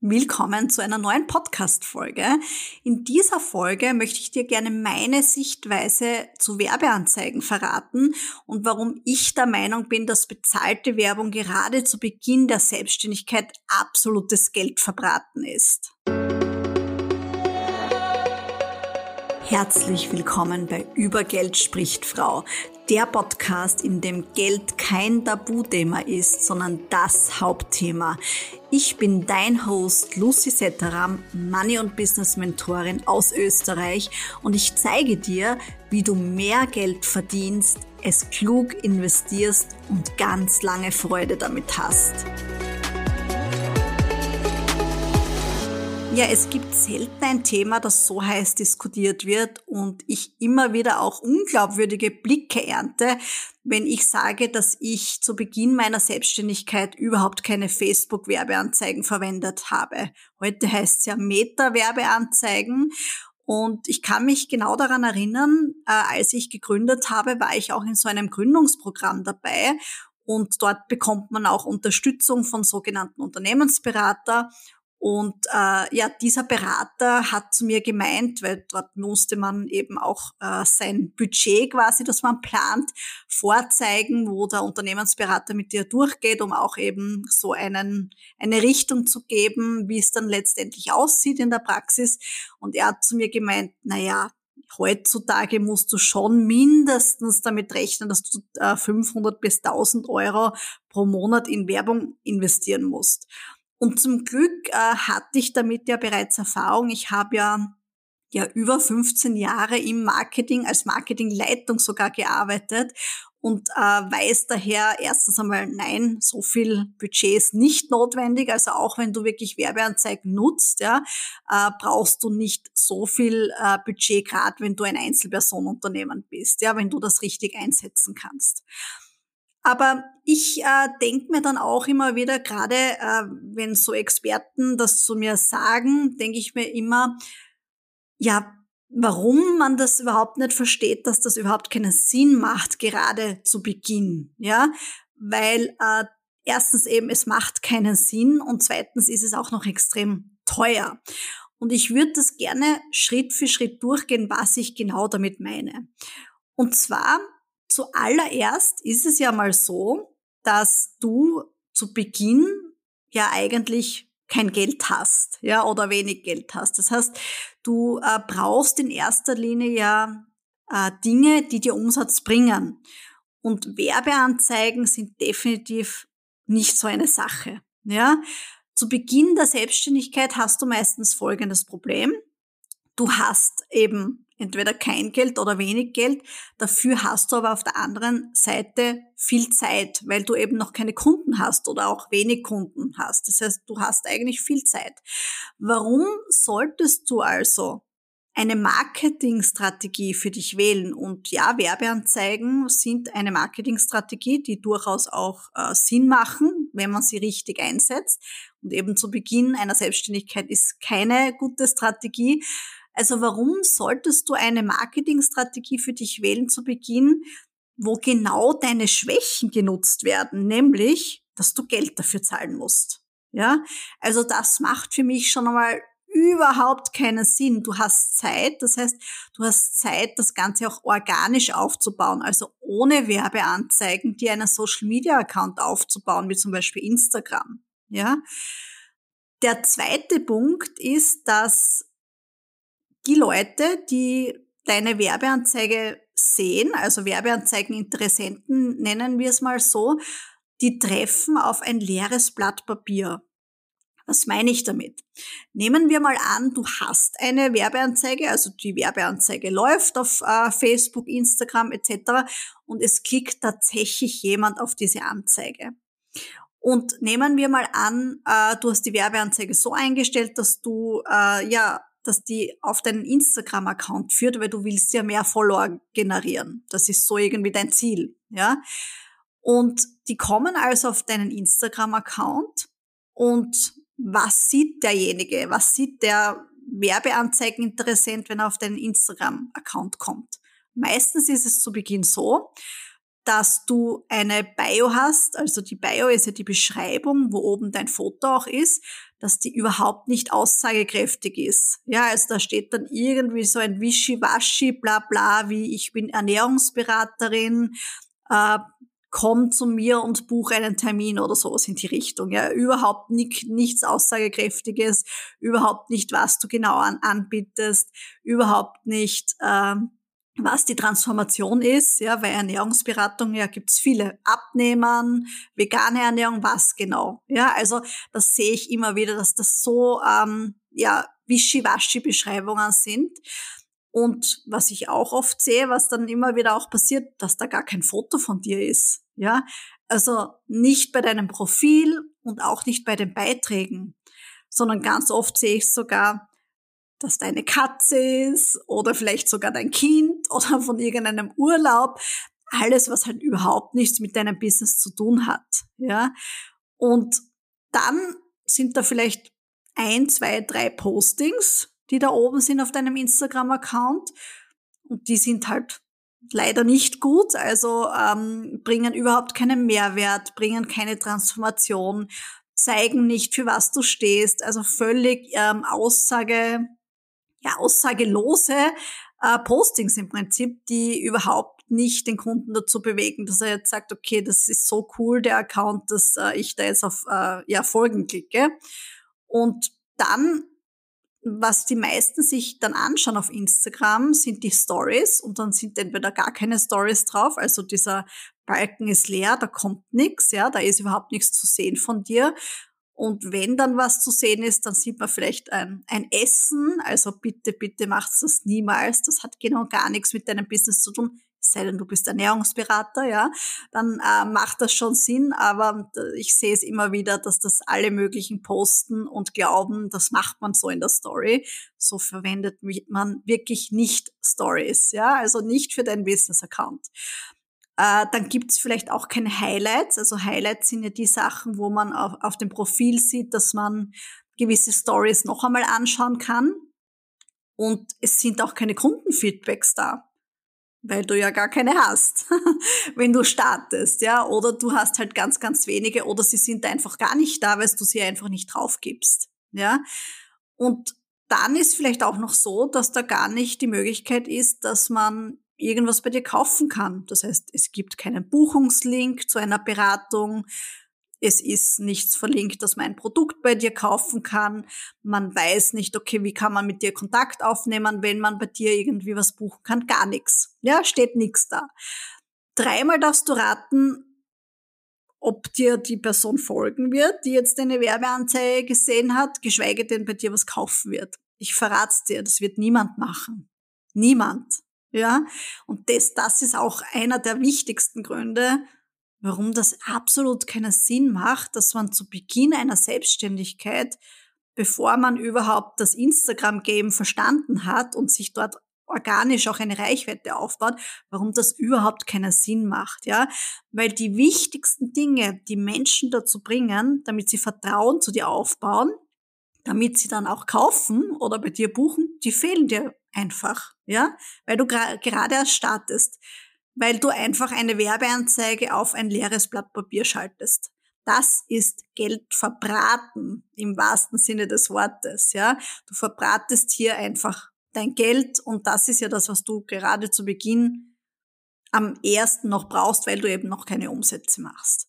Willkommen zu einer neuen Podcast-Folge. In dieser Folge möchte ich dir gerne meine Sichtweise zu Werbeanzeigen verraten und warum ich der Meinung bin, dass bezahlte Werbung gerade zu Beginn der Selbstständigkeit absolutes Geld verbraten ist. Herzlich willkommen bei Übergeld spricht Frau, der Podcast, in dem Geld kein Tabuthema ist, sondern das Hauptthema. Ich bin dein Host Lucy Setteram, Money- und Business-Mentorin aus Österreich und ich zeige dir, wie du mehr Geld verdienst, es klug investierst und ganz lange Freude damit hast. Ja, es gibt selten ein Thema, das so heiß diskutiert wird und ich immer wieder auch unglaubwürdige Blicke ernte, wenn ich sage, dass ich zu Beginn meiner Selbstständigkeit überhaupt keine Facebook-Werbeanzeigen verwendet habe. Heute heißt es ja Meta-Werbeanzeigen und ich kann mich genau daran erinnern, äh, als ich gegründet habe, war ich auch in so einem Gründungsprogramm dabei und dort bekommt man auch Unterstützung von sogenannten Unternehmensberater und äh, ja, dieser Berater hat zu mir gemeint, weil dort musste man eben auch äh, sein Budget quasi, das man plant, vorzeigen, wo der Unternehmensberater mit dir durchgeht, um auch eben so einen, eine Richtung zu geben, wie es dann letztendlich aussieht in der Praxis. Und er hat zu mir gemeint, na ja, heutzutage musst du schon mindestens damit rechnen, dass du äh, 500 bis 1000 Euro pro Monat in Werbung investieren musst. Und zum Glück äh, hatte ich damit ja bereits Erfahrung. Ich habe ja ja über 15 Jahre im Marketing als Marketingleitung sogar gearbeitet und äh, weiß daher erstens einmal, nein, so viel Budget ist nicht notwendig. Also auch wenn du wirklich Werbeanzeigen nutzt, ja, äh, brauchst du nicht so viel äh, Budget, gerade wenn du ein Einzelpersonenunternehmen bist, ja, wenn du das richtig einsetzen kannst. Aber ich äh, denke mir dann auch immer wieder, gerade äh, wenn so Experten das zu mir sagen, denke ich mir immer, ja, warum man das überhaupt nicht versteht, dass das überhaupt keinen Sinn macht, gerade zu Beginn, ja, weil äh, erstens eben es macht keinen Sinn und zweitens ist es auch noch extrem teuer. Und ich würde das gerne Schritt für Schritt durchgehen, was ich genau damit meine. Und zwar Zuallererst ist es ja mal so, dass du zu Beginn ja eigentlich kein Geld hast, ja, oder wenig Geld hast. Das heißt, du äh, brauchst in erster Linie ja äh, Dinge, die dir Umsatz bringen. Und Werbeanzeigen sind definitiv nicht so eine Sache, ja. Zu Beginn der Selbstständigkeit hast du meistens folgendes Problem. Du hast eben entweder kein Geld oder wenig Geld. Dafür hast du aber auf der anderen Seite viel Zeit, weil du eben noch keine Kunden hast oder auch wenig Kunden hast. Das heißt, du hast eigentlich viel Zeit. Warum solltest du also eine Marketingstrategie für dich wählen. Und ja, Werbeanzeigen sind eine Marketingstrategie, die durchaus auch äh, Sinn machen, wenn man sie richtig einsetzt. Und eben zu Beginn einer Selbstständigkeit ist keine gute Strategie. Also warum solltest du eine Marketingstrategie für dich wählen zu Beginn, wo genau deine Schwächen genutzt werden, nämlich, dass du Geld dafür zahlen musst? Ja, also das macht für mich schon einmal überhaupt keinen Sinn. Du hast Zeit, das heißt, du hast Zeit, das Ganze auch organisch aufzubauen, also ohne Werbeanzeigen, dir einen Social Media Account aufzubauen, wie zum Beispiel Instagram. Ja. Der zweite Punkt ist, dass die Leute, die deine Werbeanzeige sehen, also Werbeanzeigeninteressenten nennen wir es mal so, die treffen auf ein leeres Blatt Papier. Was meine ich damit? Nehmen wir mal an, du hast eine Werbeanzeige, also die Werbeanzeige läuft auf äh, Facebook, Instagram etc. und es klickt tatsächlich jemand auf diese Anzeige. Und nehmen wir mal an, äh, du hast die Werbeanzeige so eingestellt, dass du äh, ja dass die auf deinen Instagram-Account führt, weil du willst ja mehr Follower generieren. Das ist so irgendwie dein Ziel, ja. Und die kommen also auf deinen Instagram-Account und was sieht derjenige? Was sieht der Werbeanzeigeninteressent, wenn er auf deinen Instagram-Account kommt? Meistens ist es zu Beginn so, dass du eine Bio hast, also die Bio ist ja die Beschreibung, wo oben dein Foto auch ist. Dass die überhaupt nicht aussagekräftig ist. Ja, also da steht dann irgendwie so ein Wischiwaschi, bla bla, wie ich bin Ernährungsberaterin, äh, komm zu mir und buch einen Termin oder sowas in die Richtung. Ja, überhaupt nicht, nichts Aussagekräftiges, überhaupt nicht, was du genau an, anbietest, überhaupt nicht, ähm, was die Transformation ist, ja, weil Ernährungsberatung, ja, gibt's viele. Abnehmen, vegane Ernährung, was genau? Ja, also das sehe ich immer wieder, dass das so, ähm, ja, Wischiwaschi-Beschreibungen sind. Und was ich auch oft sehe, was dann immer wieder auch passiert, dass da gar kein Foto von dir ist. Ja, also nicht bei deinem Profil und auch nicht bei den Beiträgen, sondern ganz oft sehe ich sogar, dass deine Katze ist oder vielleicht sogar dein Kind oder von irgendeinem Urlaub. Alles, was halt überhaupt nichts mit deinem Business zu tun hat. Ja, und dann sind da vielleicht ein, zwei, drei Postings, die da oben sind auf deinem Instagram-Account. Und die sind halt leider nicht gut, also ähm, bringen überhaupt keinen Mehrwert, bringen keine Transformation, zeigen nicht, für was du stehst, also völlig ähm, Aussage, ja, aussagelose äh, Postings im Prinzip, die überhaupt nicht den Kunden dazu bewegen, dass er jetzt sagt, okay, das ist so cool, der Account, dass äh, ich da jetzt auf äh, ja, Folgen klicke. Und dann was die meisten sich dann anschauen auf Instagram, sind die Stories und dann sind entweder gar keine Stories drauf, also dieser Balken ist leer, da kommt nichts, ja, da ist überhaupt nichts zu sehen von dir. Und wenn dann was zu sehen ist, dann sieht man vielleicht ein, ein Essen. Also bitte, bitte macht das niemals. Das hat genau gar nichts mit deinem Business zu tun sei denn du bist Ernährungsberater, ja, dann äh, macht das schon Sinn, aber äh, ich sehe es immer wieder, dass das alle möglichen posten und glauben, das macht man so in der Story. So verwendet man wirklich nicht Stories, ja, also nicht für deinen Business-Account. Äh, dann gibt's vielleicht auch keine Highlights. Also Highlights sind ja die Sachen, wo man auf, auf dem Profil sieht, dass man gewisse Stories noch einmal anschauen kann. Und es sind auch keine Kundenfeedbacks da weil du ja gar keine hast, wenn du startest, ja, oder du hast halt ganz, ganz wenige oder sie sind einfach gar nicht da, weil du sie einfach nicht drauf gibst, ja. Und dann ist vielleicht auch noch so, dass da gar nicht die Möglichkeit ist, dass man irgendwas bei dir kaufen kann. Das heißt, es gibt keinen Buchungslink zu einer Beratung, es ist nichts verlinkt, dass man ein Produkt bei dir kaufen kann. Man weiß nicht, okay, wie kann man mit dir Kontakt aufnehmen, wenn man bei dir irgendwie was buchen kann. Gar nichts. Ja, steht nichts da. Dreimal darfst du raten, ob dir die Person folgen wird, die jetzt deine Werbeanzeige gesehen hat, geschweige denn bei dir was kaufen wird. Ich verrat's dir, das wird niemand machen. Niemand. Ja? Und das, das ist auch einer der wichtigsten Gründe, warum das absolut keinen Sinn macht, dass man zu Beginn einer Selbstständigkeit, bevor man überhaupt das Instagram-Game verstanden hat und sich dort organisch auch eine Reichweite aufbaut, warum das überhaupt keinen Sinn macht, ja? Weil die wichtigsten Dinge, die Menschen dazu bringen, damit sie Vertrauen zu dir aufbauen, damit sie dann auch kaufen oder bei dir buchen, die fehlen dir einfach, ja? Weil du gerade erst startest weil du einfach eine Werbeanzeige auf ein leeres Blatt Papier schaltest. Das ist Geld verbraten im wahrsten Sinne des Wortes, ja. Du verbratest hier einfach dein Geld und das ist ja das, was du gerade zu Beginn am ersten noch brauchst, weil du eben noch keine Umsätze machst.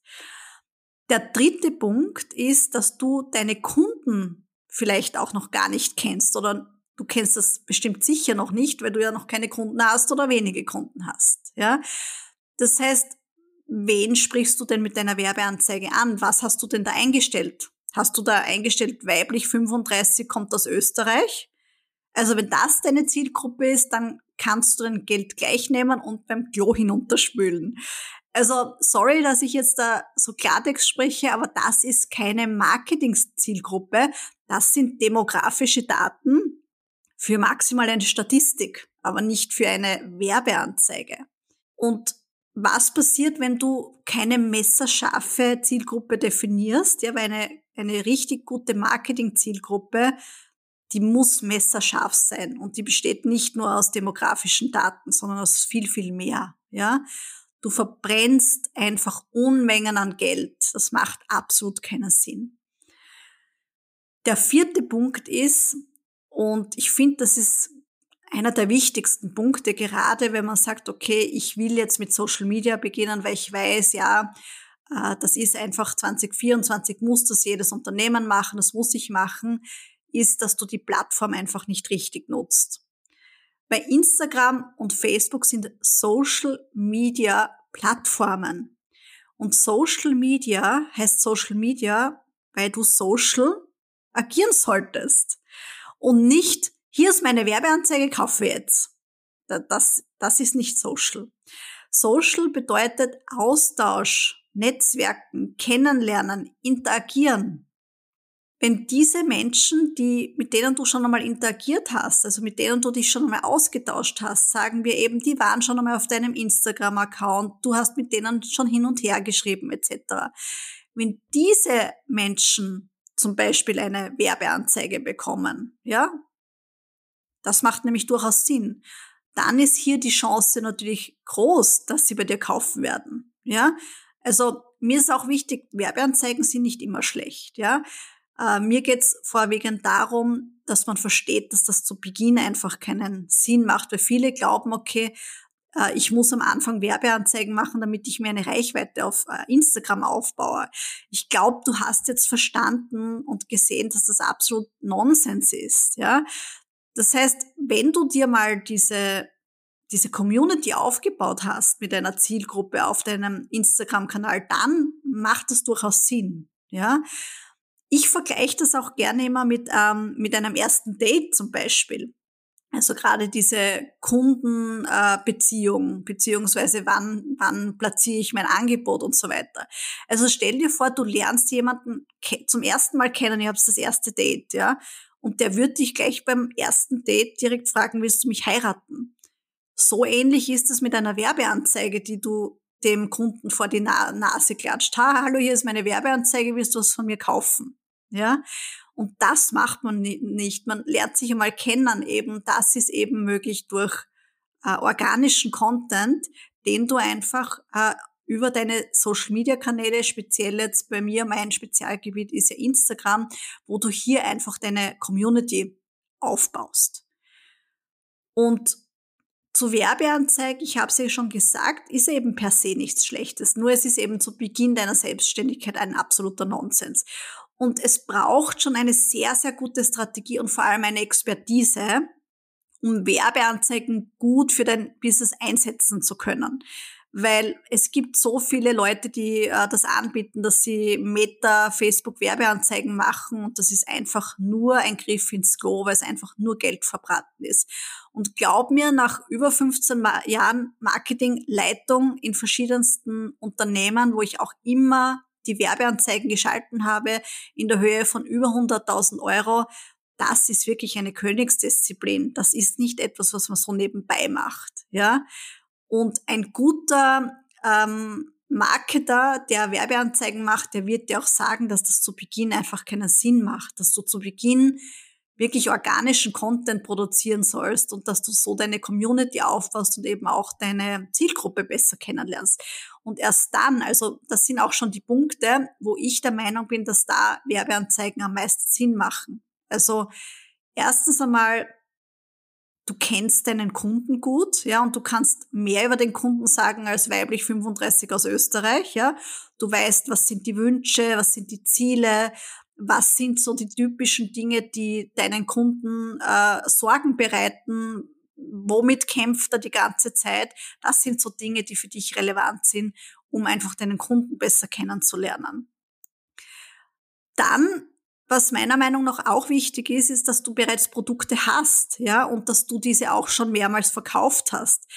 Der dritte Punkt ist, dass du deine Kunden vielleicht auch noch gar nicht kennst oder Du kennst das bestimmt sicher noch nicht, weil du ja noch keine Kunden hast oder wenige Kunden hast. Ja, das heißt, wen sprichst du denn mit deiner Werbeanzeige an? Was hast du denn da eingestellt? Hast du da eingestellt, weiblich 35 kommt aus Österreich? Also wenn das deine Zielgruppe ist, dann kannst du dein Geld gleich nehmen und beim Klo hinunterspülen. Also sorry, dass ich jetzt da so Klartext spreche, aber das ist keine Marketing-Zielgruppe. Das sind demografische Daten, für maximal eine Statistik, aber nicht für eine Werbeanzeige. Und was passiert, wenn du keine messerscharfe Zielgruppe definierst? Ja, weil eine, eine richtig gute Marketing-Zielgruppe, die muss messerscharf sein und die besteht nicht nur aus demografischen Daten, sondern aus viel, viel mehr. Ja, du verbrennst einfach Unmengen an Geld. Das macht absolut keinen Sinn. Der vierte Punkt ist, und ich finde, das ist einer der wichtigsten Punkte, gerade wenn man sagt, okay, ich will jetzt mit Social Media beginnen, weil ich weiß, ja, äh, das ist einfach 2024 muss das jedes Unternehmen machen, das muss ich machen, ist, dass du die Plattform einfach nicht richtig nutzt. Bei Instagram und Facebook sind Social Media Plattformen. Und Social Media heißt Social Media, weil du social agieren solltest. Und nicht, hier ist meine Werbeanzeige, kaufe jetzt. Das, das ist nicht Social. Social bedeutet Austausch, Netzwerken, kennenlernen, interagieren wenn diese Menschen, die, mit denen du schon einmal interagiert hast, also mit denen du dich schon einmal ausgetauscht hast, sagen wir eben, die waren schon einmal auf deinem Instagram-Account, du hast mit denen schon hin und her geschrieben etc. Wenn diese Menschen zum Beispiel eine Werbeanzeige bekommen, ja, das macht nämlich durchaus Sinn, dann ist hier die Chance natürlich groß, dass sie bei dir kaufen werden, ja. Also mir ist auch wichtig, Werbeanzeigen sind nicht immer schlecht, ja. Äh, mir geht's vorwiegend darum, dass man versteht, dass das zu Beginn einfach keinen Sinn macht, weil viele glauben, okay, ich muss am Anfang Werbeanzeigen machen, damit ich mir eine Reichweite auf äh, Instagram aufbaue. Ich glaube, du hast jetzt verstanden und gesehen, dass das absolut Nonsens ist, ja. Das heißt, wenn du dir mal diese diese Community aufgebaut hast mit einer Zielgruppe auf deinem Instagram-Kanal, dann macht das durchaus Sinn, ja. Ich vergleiche das auch gerne immer mit, ähm, mit einem ersten Date zum Beispiel. Also gerade diese Kundenbeziehung, äh, beziehungsweise wann, wann platziere ich mein Angebot und so weiter. Also stell dir vor, du lernst jemanden zum ersten Mal kennen, ihr habt das erste Date, ja, und der wird dich gleich beim ersten Date direkt fragen, willst du mich heiraten? So ähnlich ist es mit einer Werbeanzeige, die du dem Kunden vor die Na Nase klatscht. Ha, hallo, hier ist meine Werbeanzeige, willst du was von mir kaufen? Ja. Und das macht man nicht. Man lernt sich einmal kennen eben. Das ist eben möglich durch äh, organischen Content, den du einfach äh, über deine Social Media Kanäle, speziell jetzt bei mir, mein Spezialgebiet ist ja Instagram, wo du hier einfach deine Community aufbaust. Und zu Werbeanzeigen, ich habe es ja schon gesagt, ist eben per se nichts Schlechtes. Nur es ist eben zu Beginn deiner Selbstständigkeit ein absoluter Nonsens. Und es braucht schon eine sehr, sehr gute Strategie und vor allem eine Expertise, um Werbeanzeigen gut für dein Business einsetzen zu können. Weil es gibt so viele Leute, die äh, das anbieten, dass sie Meta, Facebook Werbeanzeigen machen und das ist einfach nur ein Griff ins Klo, weil es einfach nur Geld verbraten ist. Und glaub mir, nach über 15 Jahren Marketingleitung in verschiedensten Unternehmen, wo ich auch immer die Werbeanzeigen geschalten habe in der Höhe von über 100.000 Euro, das ist wirklich eine Königsdisziplin. Das ist nicht etwas, was man so nebenbei macht, ja. Und ein guter ähm, Marketer, der Werbeanzeigen macht, der wird dir auch sagen, dass das zu Beginn einfach keinen Sinn macht, dass du zu Beginn wirklich organischen Content produzieren sollst und dass du so deine Community aufbaust und eben auch deine Zielgruppe besser kennenlernst. Und erst dann, also das sind auch schon die Punkte, wo ich der Meinung bin, dass da Werbeanzeigen am meisten Sinn machen. Also erstens einmal, du kennst deinen Kunden gut, ja, und du kannst mehr über den Kunden sagen als weiblich 35 aus Österreich, ja. Du weißt, was sind die Wünsche, was sind die Ziele, was sind so die typischen Dinge, die deinen Kunden äh, Sorgen bereiten, womit kämpft er die ganze Zeit. Das sind so Dinge, die für dich relevant sind, um einfach deinen Kunden besser kennenzulernen. Dann, was meiner Meinung nach auch wichtig ist, ist, dass du bereits Produkte hast, ja, und dass du diese auch schon mehrmals verkauft hast.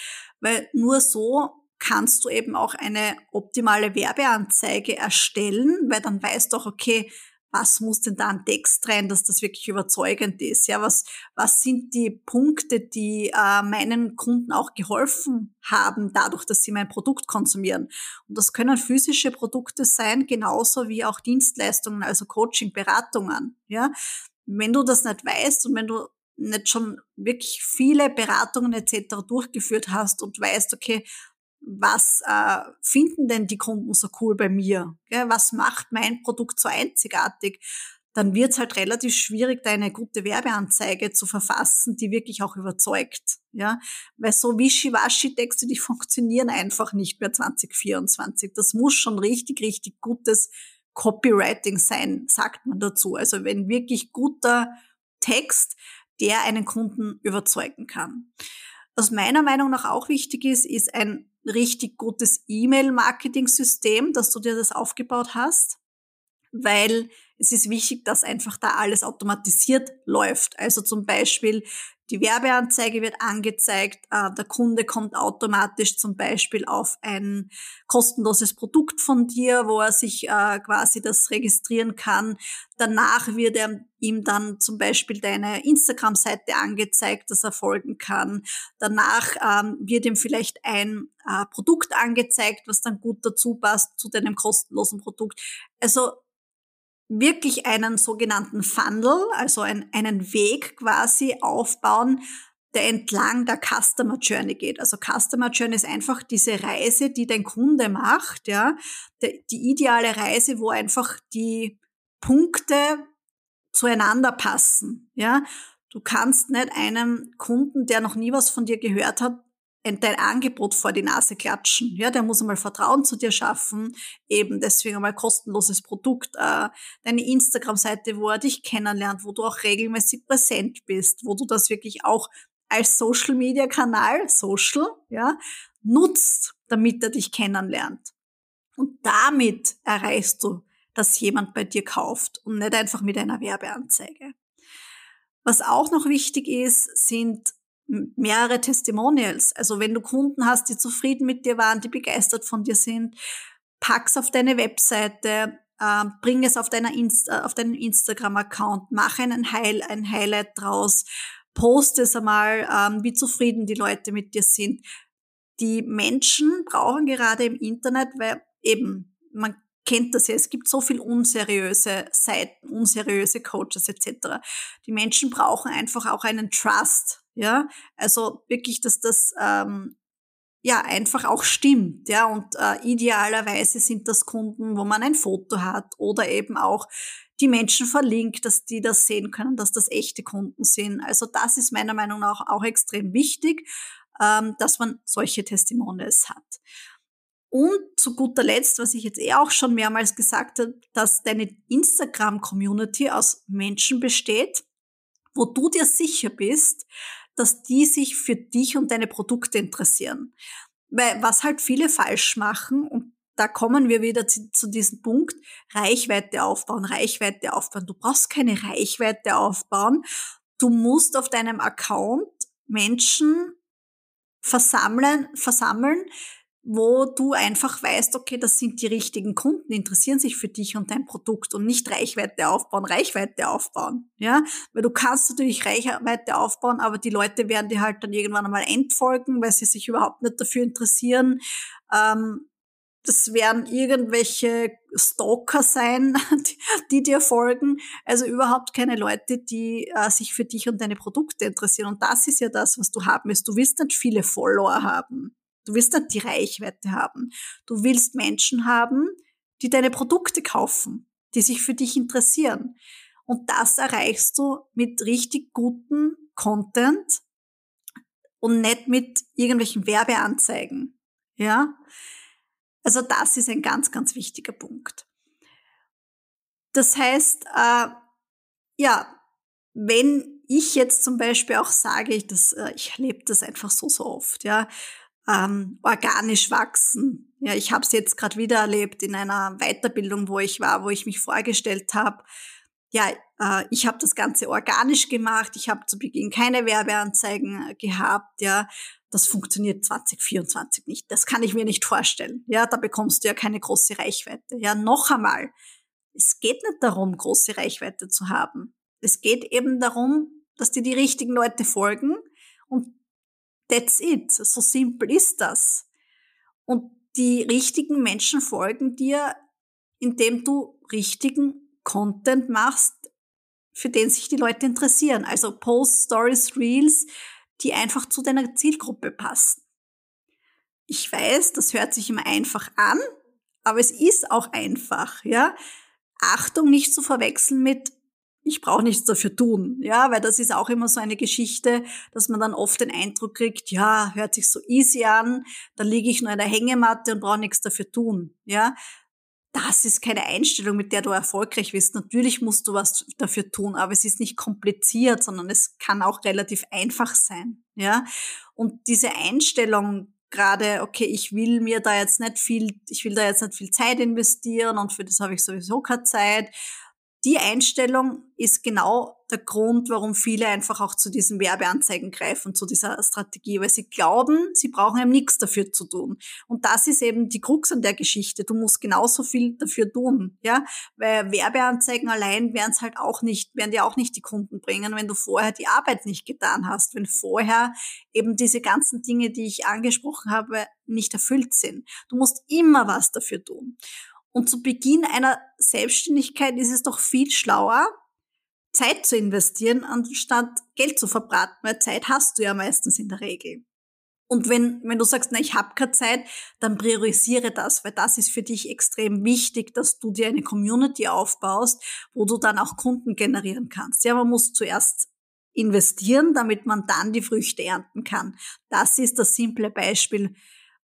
Weil nur so kannst du eben auch eine optimale Werbeanzeige erstellen, weil dann weißt du auch, okay, was muss denn da ein Text rein, dass das wirklich überzeugend ist? Ja, was, was sind die Punkte, die äh, meinen Kunden auch geholfen haben, dadurch, dass sie mein Produkt konsumieren? Und das können physische Produkte sein, genauso wie auch Dienstleistungen, also Coaching, Beratungen. Ja, wenn du das nicht weißt und wenn du nicht schon wirklich viele Beratungen etc. durchgeführt hast und weißt, okay, was äh, finden denn die Kunden so cool bei mir? Gell? Was macht mein Produkt so einzigartig? dann wird es halt relativ schwierig, da eine gute Werbeanzeige zu verfassen, die wirklich auch überzeugt. Ja, weil so Wischiwaschi-Texte, die funktionieren einfach nicht mehr 2024. Das muss schon richtig, richtig gutes Copywriting sein, sagt man dazu. Also wenn wirklich guter Text, der einen Kunden überzeugen kann. Was meiner Meinung nach auch wichtig ist, ist ein richtig gutes E-Mail-Marketing-System, dass du dir das aufgebaut hast, weil es ist wichtig, dass einfach da alles automatisiert läuft. Also zum Beispiel die Werbeanzeige wird angezeigt, äh, der Kunde kommt automatisch zum Beispiel auf ein kostenloses Produkt von dir, wo er sich äh, quasi das registrieren kann. Danach wird ihm dann zum Beispiel deine Instagram-Seite angezeigt, dass er folgen kann. Danach ähm, wird ihm vielleicht ein äh, Produkt angezeigt, was dann gut dazu passt zu deinem kostenlosen Produkt. Also wirklich einen sogenannten Funnel, also ein, einen Weg quasi aufbauen, der entlang der Customer Journey geht. Also Customer Journey ist einfach diese Reise, die dein Kunde macht, ja, die, die ideale Reise, wo einfach die Punkte zueinander passen, ja. Du kannst nicht einem Kunden, der noch nie was von dir gehört hat, dein Angebot vor die Nase klatschen. Ja, der muss einmal Vertrauen zu dir schaffen, eben deswegen einmal kostenloses Produkt, äh, deine Instagram-Seite, wo er dich kennenlernt, wo du auch regelmäßig präsent bist, wo du das wirklich auch als Social-Media-Kanal, Social, ja, nutzt, damit er dich kennenlernt. Und damit erreichst du, dass jemand bei dir kauft und nicht einfach mit einer Werbeanzeige. Was auch noch wichtig ist, sind mehrere Testimonials. Also wenn du Kunden hast, die zufrieden mit dir waren, die begeistert von dir sind, pack's auf deine Webseite, äh, bring es auf, deiner Insta, auf deinen Instagram-Account, mach einen Highlight, ein Highlight draus, post es einmal, ähm, wie zufrieden die Leute mit dir sind. Die Menschen brauchen gerade im Internet, weil eben man kennt das ja, es gibt so viel unseriöse Seiten, unseriöse Coaches etc. Die Menschen brauchen einfach auch einen Trust ja, also wirklich, dass das ähm, ja einfach auch stimmt, ja. Und äh, idealerweise sind das Kunden, wo man ein Foto hat oder eben auch die Menschen verlinkt, dass die das sehen können, dass das echte Kunden sind. Also das ist meiner Meinung nach auch extrem wichtig, ähm, dass man solche Testimonials hat. Und zu guter Letzt, was ich jetzt eh auch schon mehrmals gesagt habe, dass deine Instagram-Community aus Menschen besteht, wo du dir sicher bist, dass die sich für dich und deine Produkte interessieren. Weil was halt viele falsch machen, und da kommen wir wieder zu, zu, diesem Punkt, Reichweite aufbauen, Reichweite aufbauen. Du brauchst keine Reichweite aufbauen. Du musst auf deinem Account Menschen versammeln, versammeln, wo du einfach weißt, okay, das sind die richtigen Kunden, interessieren sich für dich und dein Produkt und nicht Reichweite aufbauen, Reichweite aufbauen, ja, weil du kannst natürlich Reichweite aufbauen, aber die Leute werden dir halt dann irgendwann einmal entfolgen, weil sie sich überhaupt nicht dafür interessieren. Ähm, das werden irgendwelche Stalker sein, die, die, dir folgen. Also überhaupt keine Leute, die äh, sich für dich und deine Produkte interessieren. Und das ist ja das, was du haben willst. Du willst nicht viele Follower haben. Du willst nicht die Reichweite haben. Du willst Menschen haben, die deine Produkte kaufen, die sich für dich interessieren. Und das erreichst du mit richtig guten Content und nicht mit irgendwelchen Werbeanzeigen. Ja? Also das ist ein ganz, ganz wichtiger Punkt. Das heißt, äh, ja, wenn ich jetzt zum Beispiel auch sage, ich, äh, ich erlebe das einfach so, so oft, ja, ähm, organisch wachsen. Ja, ich habe es jetzt gerade wieder erlebt in einer Weiterbildung, wo ich war, wo ich mich vorgestellt habe. Ja, äh, ich habe das Ganze organisch gemacht. Ich habe zu Beginn keine Werbeanzeigen äh, gehabt. Ja, das funktioniert 2024 nicht. Das kann ich mir nicht vorstellen. Ja, da bekommst du ja keine große Reichweite. Ja, noch einmal. Es geht nicht darum, große Reichweite zu haben. Es geht eben darum, dass dir die richtigen Leute folgen und That's it. So simpel ist das. Und die richtigen Menschen folgen dir, indem du richtigen Content machst, für den sich die Leute interessieren. Also Post, Stories, Reels, die einfach zu deiner Zielgruppe passen. Ich weiß, das hört sich immer einfach an, aber es ist auch einfach, ja. Achtung, nicht zu verwechseln mit ich brauche nichts dafür tun, ja, weil das ist auch immer so eine Geschichte, dass man dann oft den Eindruck kriegt, ja, hört sich so easy an, da liege ich nur in der Hängematte und brauche nichts dafür tun, ja. Das ist keine Einstellung, mit der du erfolgreich bist. Natürlich musst du was dafür tun, aber es ist nicht kompliziert, sondern es kann auch relativ einfach sein, ja. Und diese Einstellung, gerade, okay, ich will mir da jetzt nicht viel, ich will da jetzt nicht viel Zeit investieren und für das habe ich sowieso keine Zeit die Einstellung ist genau der Grund, warum viele einfach auch zu diesen Werbeanzeigen greifen, zu dieser Strategie, weil sie glauben, sie brauchen eben nichts dafür zu tun. Und das ist eben die Krux an der Geschichte. Du musst genauso viel dafür tun, ja, weil Werbeanzeigen allein werden es halt auch nicht, werden dir auch nicht die Kunden bringen, wenn du vorher die Arbeit nicht getan hast, wenn vorher eben diese ganzen Dinge, die ich angesprochen habe, nicht erfüllt sind. Du musst immer was dafür tun. Und zu Beginn einer Selbstständigkeit ist es doch viel schlauer, Zeit zu investieren, anstatt Geld zu verbraten, weil Zeit hast du ja meistens in der Regel. Und wenn, wenn du sagst, na, ich habe keine Zeit, dann priorisiere das, weil das ist für dich extrem wichtig, dass du dir eine Community aufbaust, wo du dann auch Kunden generieren kannst. Ja, man muss zuerst investieren, damit man dann die Früchte ernten kann. Das ist das simple Beispiel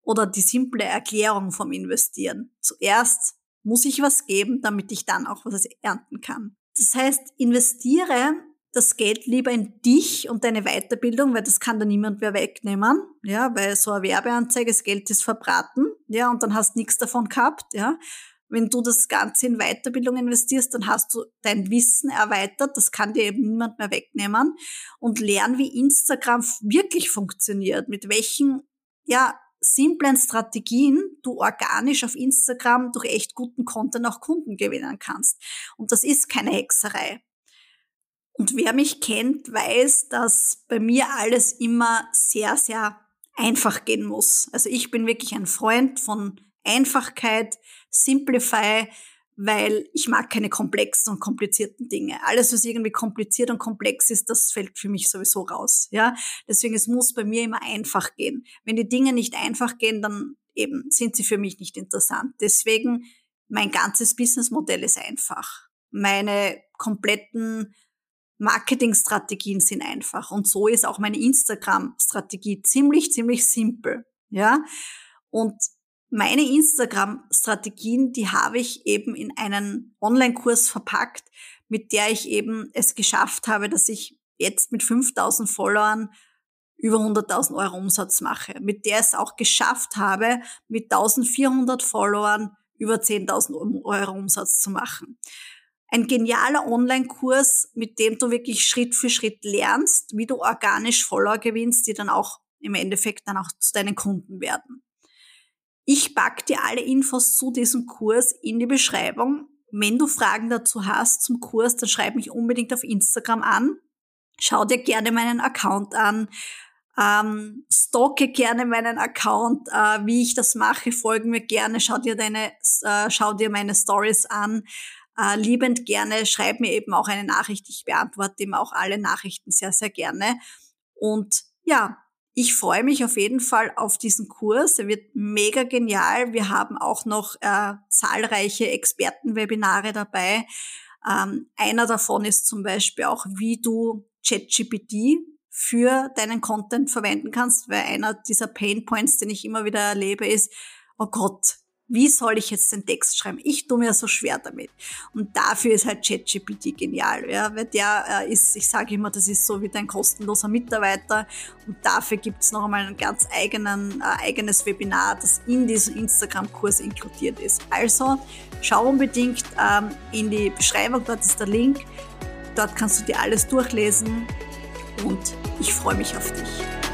oder die simple Erklärung vom Investieren. Zuerst muss ich was geben, damit ich dann auch was ernten kann. Das heißt, investiere das Geld lieber in dich und deine Weiterbildung, weil das kann da niemand mehr wegnehmen, ja, weil so eine Werbeanzeige, das Geld ist verbraten, ja, und dann hast nichts davon gehabt, ja. Wenn du das Ganze in Weiterbildung investierst, dann hast du dein Wissen erweitert, das kann dir eben niemand mehr wegnehmen und lern, wie Instagram wirklich funktioniert, mit welchen, ja, simplen Strategien du organisch auf Instagram durch echt guten Content auch Kunden gewinnen kannst. Und das ist keine Hexerei. Und wer mich kennt, weiß, dass bei mir alles immer sehr, sehr einfach gehen muss. Also ich bin wirklich ein Freund von Einfachkeit, Simplify, weil ich mag keine komplexen und komplizierten Dinge. Alles, was irgendwie kompliziert und komplex ist, das fällt für mich sowieso raus. Ja, deswegen es muss bei mir immer einfach gehen. Wenn die Dinge nicht einfach gehen, dann eben sind sie für mich nicht interessant. Deswegen mein ganzes Businessmodell ist einfach. Meine kompletten Marketingstrategien sind einfach und so ist auch meine Instagram-Strategie ziemlich ziemlich simpel. Ja, und meine Instagram-Strategien, die habe ich eben in einen Online-Kurs verpackt, mit der ich eben es geschafft habe, dass ich jetzt mit 5000 Followern über 100.000 Euro Umsatz mache, mit der es auch geschafft habe, mit 1400 Followern über 10.000 Euro Umsatz zu machen. Ein genialer Online-Kurs, mit dem du wirklich Schritt für Schritt lernst, wie du organisch Follower gewinnst, die dann auch im Endeffekt dann auch zu deinen Kunden werden. Ich pack dir alle Infos zu diesem Kurs in die Beschreibung. Wenn du Fragen dazu hast zum Kurs, dann schreib mich unbedingt auf Instagram an. Schau dir gerne meinen Account an. Ähm, stocke gerne meinen Account, äh, wie ich das mache, folgen mir gerne, schau dir deine, äh, schau dir meine Stories an. Äh, liebend gerne, schreib mir eben auch eine Nachricht. Ich beantworte eben auch alle Nachrichten sehr, sehr gerne. Und ja, ich freue mich auf jeden Fall auf diesen Kurs. Er wird mega genial. Wir haben auch noch äh, zahlreiche Expertenwebinare dabei. Ähm, einer davon ist zum Beispiel auch, wie du ChatGPT für deinen Content verwenden kannst, weil einer dieser Pain Points, den ich immer wieder erlebe, ist, oh Gott, wie soll ich jetzt den Text schreiben? Ich tue mir so schwer damit. Und dafür ist halt ChatGPT genial, ja, weil der äh, ist, ich sage immer, das ist so wie dein kostenloser Mitarbeiter und dafür gibt's noch einmal ein ganz eigenen, äh, eigenes Webinar, das in diesem Instagram-Kurs inkludiert ist. Also schau unbedingt ähm, in die Beschreibung, dort ist der Link, dort kannst du dir alles durchlesen und ich freue mich auf dich.